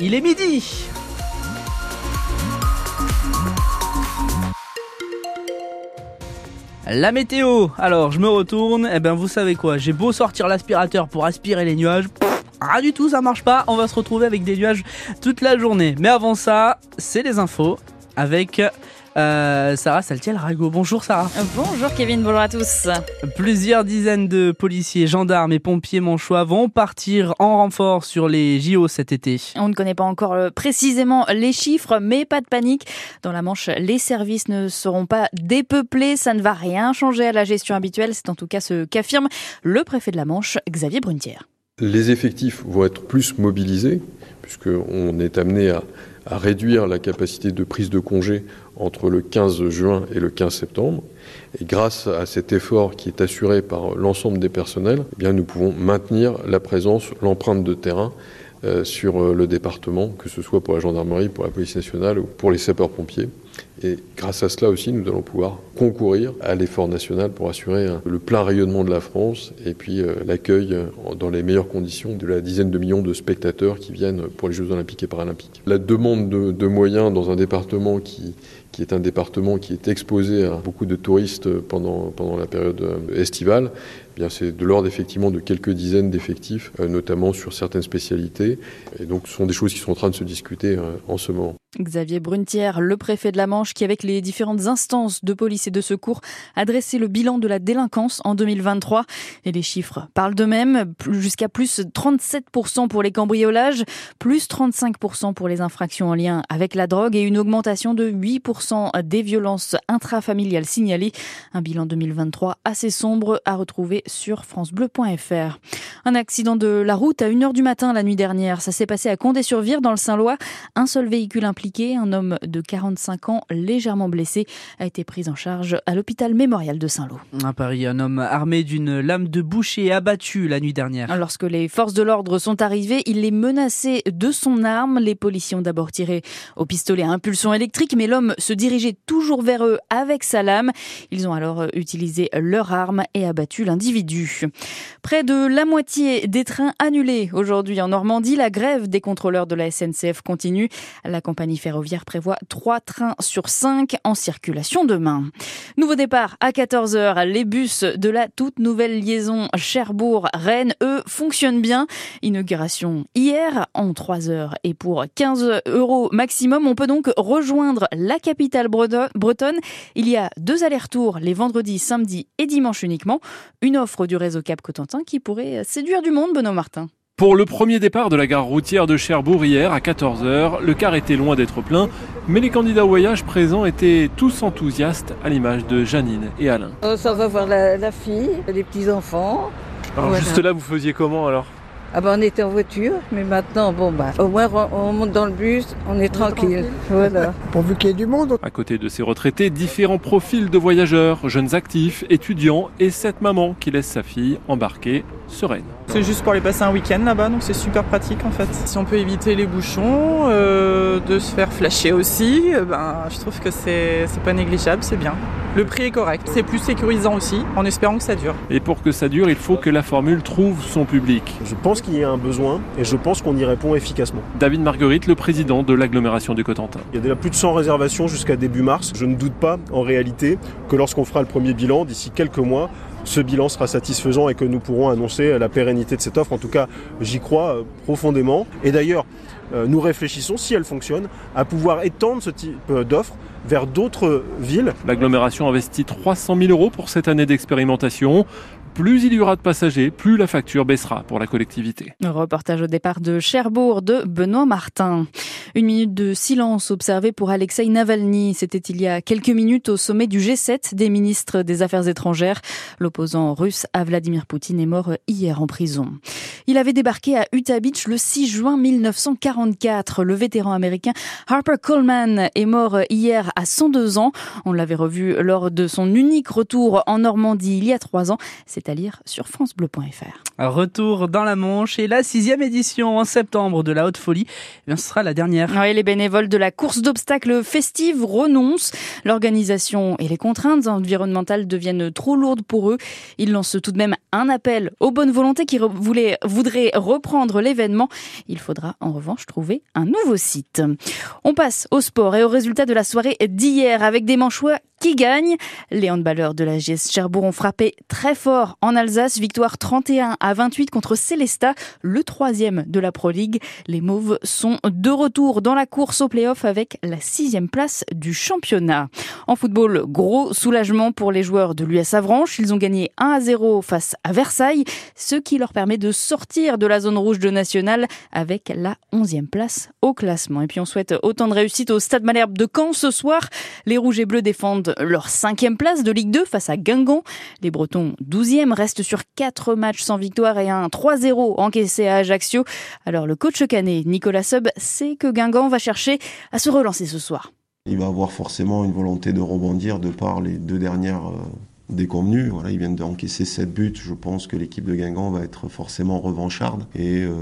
il est midi. La météo, alors je me retourne, et eh ben vous savez quoi, j'ai beau sortir l'aspirateur pour aspirer les nuages, ah du tout, ça marche pas, on va se retrouver avec des nuages toute la journée. Mais avant ça, c'est les infos avec euh, Sarah Saltiel-Rago. Bonjour Sarah. Bonjour Kevin, bonjour à tous. Plusieurs dizaines de policiers, gendarmes et pompiers manchois vont partir en renfort sur les JO cet été. On ne connaît pas encore euh, précisément les chiffres, mais pas de panique. Dans la Manche, les services ne seront pas dépeuplés. Ça ne va rien changer à la gestion habituelle. C'est en tout cas ce qu'affirme le préfet de la Manche, Xavier Brunetière. Les effectifs vont être plus mobilisés, puisqu'on est amené à à réduire la capacité de prise de congé entre le 15 juin et le 15 septembre. Et grâce à cet effort qui est assuré par l'ensemble des personnels, eh nous pouvons maintenir la présence, l'empreinte de terrain euh, sur euh, le département, que ce soit pour la gendarmerie, pour la police nationale ou pour les sapeurs-pompiers. Et grâce à cela aussi, nous allons pouvoir concourir à l'effort national pour assurer le plein rayonnement de la France et puis euh, l'accueil dans les meilleures conditions de la dizaine de millions de spectateurs qui viennent pour les Jeux olympiques et paralympiques. La demande de, moyens dans un département qui, est un département qui est exposé à beaucoup de touristes pendant, la période estivale, eh c'est de l'ordre effectivement de quelques dizaines d'effectifs, euh, notamment sur certaines spécialités. Et donc, ce sont des choses qui sont en train de se discuter euh, en ce moment. Xavier Brunetière, le préfet de la Manche, qui avec les différentes instances de police et de secours a dressé le bilan de la délinquance en 2023. Et les chiffres parlent d'eux-mêmes, jusqu'à plus 37% pour les cambriolages, plus 35% pour les infractions en lien avec la drogue et une augmentation de 8% des violences intrafamiliales signalées. Un bilan 2023 assez sombre à retrouver sur francebleu.fr. Un accident de la route à 1h du matin la nuit dernière. Ça s'est passé à Condé-sur-Vire dans le Saint-Lois. Un seul véhicule impliqué, un homme de 45 ans légèrement blessé, a été pris en charge à l'hôpital mémorial de Saint-Lô. À Paris, un homme armé d'une lame de boucher abattu la nuit dernière. Lorsque les forces de l'ordre sont arrivées, il les menaçait de son arme. Les policiers ont d'abord tiré au pistolet à impulsion électrique, mais l'homme se dirigeait toujours vers eux avec sa lame. Ils ont alors utilisé leur arme et abattu l'individu. Près de la moitié des trains annulés aujourd'hui en Normandie. La grève des contrôleurs de la SNCF continue. La compagnie ferroviaire prévoit trois trains sur cinq en circulation demain. Nouveau départ à 14h. Les bus de la toute nouvelle liaison Cherbourg-Rennes, eux, fonctionnent bien. Inauguration hier en 3 heures et pour 15 euros maximum. On peut donc rejoindre la capitale bretonne. Il y a deux allers-retours les vendredis, samedis et dimanches uniquement. Une offre du réseau Cap Cotentin qui pourrait séduire du monde, Benoît Martin. Pour le premier départ de la gare routière de Cherbourg hier à 14h, le car était loin d'être plein, mais les candidats au voyage présents étaient tous enthousiastes à l'image de Janine et Alain. Oh, ça va voir la, fille, les petits-enfants. Alors juste là, vous faisiez comment alors ah ben on était en voiture, mais maintenant, bon bah, au moins on monte dans le bus, on est tranquille. Voilà. Pourvu qu'il y ait du monde. À côté de ces retraités, différents profils de voyageurs, jeunes actifs, étudiants et cette maman qui laisse sa fille embarquer sereine. C'est juste pour aller passer un week-end là-bas, donc c'est super pratique en fait. Si on peut éviter les bouchons, euh, de se faire flasher aussi, euh, ben, je trouve que c'est pas négligeable, c'est bien. Le prix est correct, c'est plus sécurisant aussi, en espérant que ça dure. Et pour que ça dure, il faut que la formule trouve son public. Je pense qu'il y a un besoin et je pense qu'on y répond efficacement. David Marguerite, le président de l'agglomération du Cotentin. Il y a déjà plus de 100 réservations jusqu'à début mars. Je ne doute pas en réalité que lorsqu'on fera le premier bilan, d'ici quelques mois, ce bilan sera satisfaisant et que nous pourrons annoncer la pérennité de cette offre. En tout cas, j'y crois euh, profondément. Et d'ailleurs, euh, nous réfléchissons, si elle fonctionne, à pouvoir étendre ce type euh, d'offre vers d'autres villes. L'agglomération investit 300 000 euros pour cette année d'expérimentation plus il y aura de passagers, plus la facture baissera pour la collectivité. Reportage au départ de Cherbourg de Benoît Martin. Une minute de silence observée pour Alexei Navalny. C'était il y a quelques minutes au sommet du G7 des ministres des Affaires étrangères. L'opposant russe à Vladimir Poutine est mort hier en prison. Il avait débarqué à Utah Beach le 6 juin 1944. Le vétéran américain Harper Coleman est mort hier à 102 ans. On l'avait revu lors de son unique retour en Normandie il y a trois ans. À lire sur francebleu.fr. Retour dans la Manche et la sixième édition en septembre de la Haute Folie, eh ce sera la dernière. Oui, les bénévoles de la course d'obstacles festive renoncent. L'organisation et les contraintes environnementales deviennent trop lourdes pour eux. Ils lancent tout de même un appel aux bonnes volontés qui voulaient, voudraient reprendre l'événement. Il faudra en revanche trouver un nouveau site. On passe au sport et au résultat de la soirée d'hier avec des manchois qui gagnent. Les handballeurs de la GS Cherbourg ont frappé très fort en Alsace. Victoire 31 à 28 contre Célesta, le troisième de la Pro League. Les Mauves sont de retour dans la course au play-off avec la sixième place du championnat. En football, gros soulagement pour les joueurs de l'US Avranches. Ils ont gagné 1 à 0 face à Versailles, ce qui leur permet de sortir de la zone rouge de National avec la 11e place au classement. Et puis on souhaite autant de réussite au Stade Malherbe de Caen ce soir. Les Rouges et Bleus défendent leur cinquième place de Ligue 2 face à Guingamp. Les Bretons 12e restent sur 4 matchs sans victoire et un 3-0 encaissé à Ajaccio. Alors le coach canet Nicolas Sub sait que Guingamp va chercher à se relancer ce soir. Il va avoir forcément une volonté de rebondir de par les deux dernières euh, déconvenues. Voilà, ils viennent d'encaisser 7 buts. Je pense que l'équipe de Guingamp va être forcément revancharde et euh,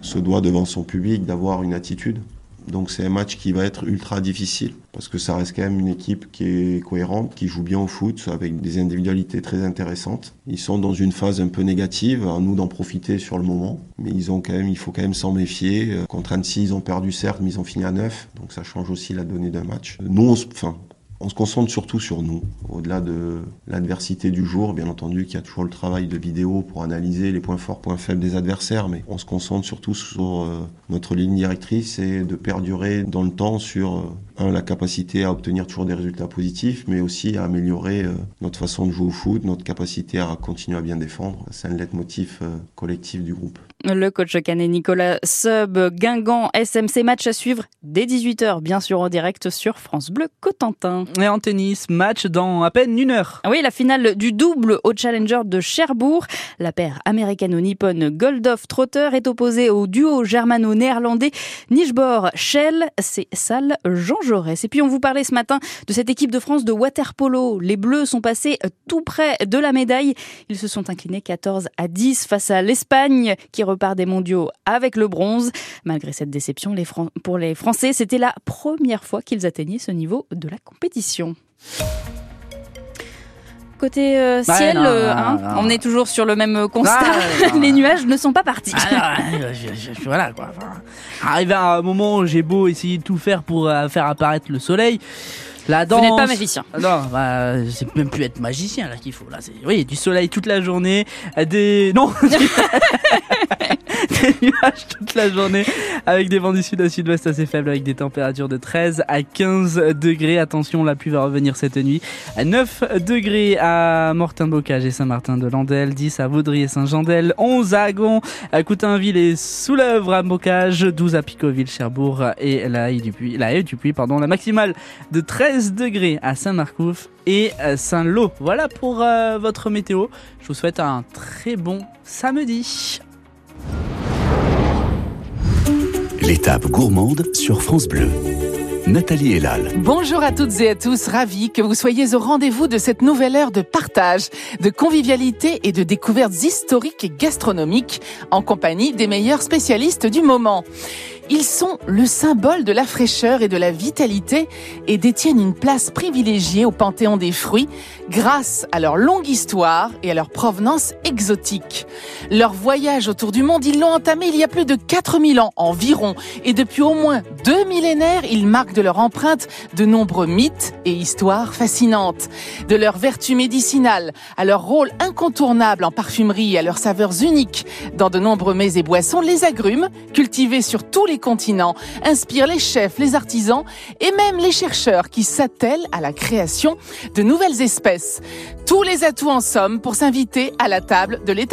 se doit devant son public d'avoir une attitude. Donc c'est un match qui va être ultra difficile parce que ça reste quand même une équipe qui est cohérente, qui joue bien au foot avec des individualités très intéressantes. Ils sont dans une phase un peu négative, à nous d'en profiter sur le moment, mais ils ont quand même, il faut quand même s'en méfier. Euh, contre Annecy, ils ont perdu certes, mais ils ont fini à 9, donc ça change aussi la donnée d'un match. Nous, on, enfin, on se concentre surtout sur nous, au-delà de l'adversité du jour, bien entendu qu'il y a toujours le travail de vidéo pour analyser les points forts, points faibles des adversaires, mais on se concentre surtout sur euh, notre ligne directrice et de perdurer dans le temps sur euh, la capacité à obtenir toujours des résultats positifs, mais aussi à améliorer euh, notre façon de jouer au foot, notre capacité à continuer à bien défendre. C'est un leitmotiv collectif du groupe. Le coach canet Nicolas Sub, Guingamp, SMC match à suivre dès 18h, bien sûr en direct sur France Bleu Cotentin. Et en tennis, match dans à peine une heure. Ah oui, la finale du double au Challenger de Cherbourg. La paire américano-nippone Goldhoff Trotter est opposée au duo germano-néerlandais Nijbor Shell. C'est Salle Jean Jaurès. Et puis on vous parlait ce matin de cette équipe de France de waterpolo. Les Bleus sont passés tout près de la médaille. Ils se sont inclinés 14 à 10 face à l'Espagne qui repart des mondiaux avec le bronze. Malgré cette déception, pour les Français, c'était la première fois qu'ils atteignaient ce niveau de la compétition côté euh, ciel, euh, hein, on est toujours sur le même constat. les nuages ne sont pas partis. Ah, voilà quoi. arrivé à un moment où j'ai beau essayer de tout faire pour euh, faire apparaître le soleil. La danse. Vous n'êtes pas magicien. Non, bah, c'est même plus être magicien là qu'il faut. Là, c'est oui, du soleil toute la journée, des non, des nuages toute la journée, avec des vents du sud à sud-ouest assez faibles, avec des températures de 13 à 15 degrés. Attention, la pluie va revenir cette nuit. À 9 degrés à Mortin-Bocage et Saint-Martin-de-Landel, 10 à Vaudry et Saint-Jean-d'El, 11 à Agon, à Coutainville et Soulèvre à Bocage, 12 à Picoville, Cherbourg et la Haye du Puy, la Haye du Puy, pardon, la maximale de 13 degrés à Saint-Marcouf et Saint-Lô. Voilà pour euh, votre météo. Je vous souhaite un très bon samedi. L'étape gourmande sur France Bleu. Nathalie Elal. Bonjour à toutes et à tous, ravi que vous soyez au rendez-vous de cette nouvelle heure de partage, de convivialité et de découvertes historiques et gastronomiques en compagnie des meilleurs spécialistes du moment. Ils sont le symbole de la fraîcheur et de la vitalité et détiennent une place privilégiée au panthéon des fruits grâce à leur longue histoire et à leur provenance exotique. Leur voyage autour du monde, ils l'ont entamé il y a plus de 4000 ans environ et depuis au moins deux millénaires, ils marquent de leur empreinte de nombreux mythes et histoires fascinantes. De leurs vertus médicinales à leur rôle incontournable en parfumerie et à leurs saveurs uniques dans de nombreux mets et boissons, les agrumes, cultivés sur tous les continents, inspire les chefs, les artisans et même les chercheurs qui s'attellent à la création de nouvelles espèces. Tous les atouts en somme pour s'inviter à la table de l'étape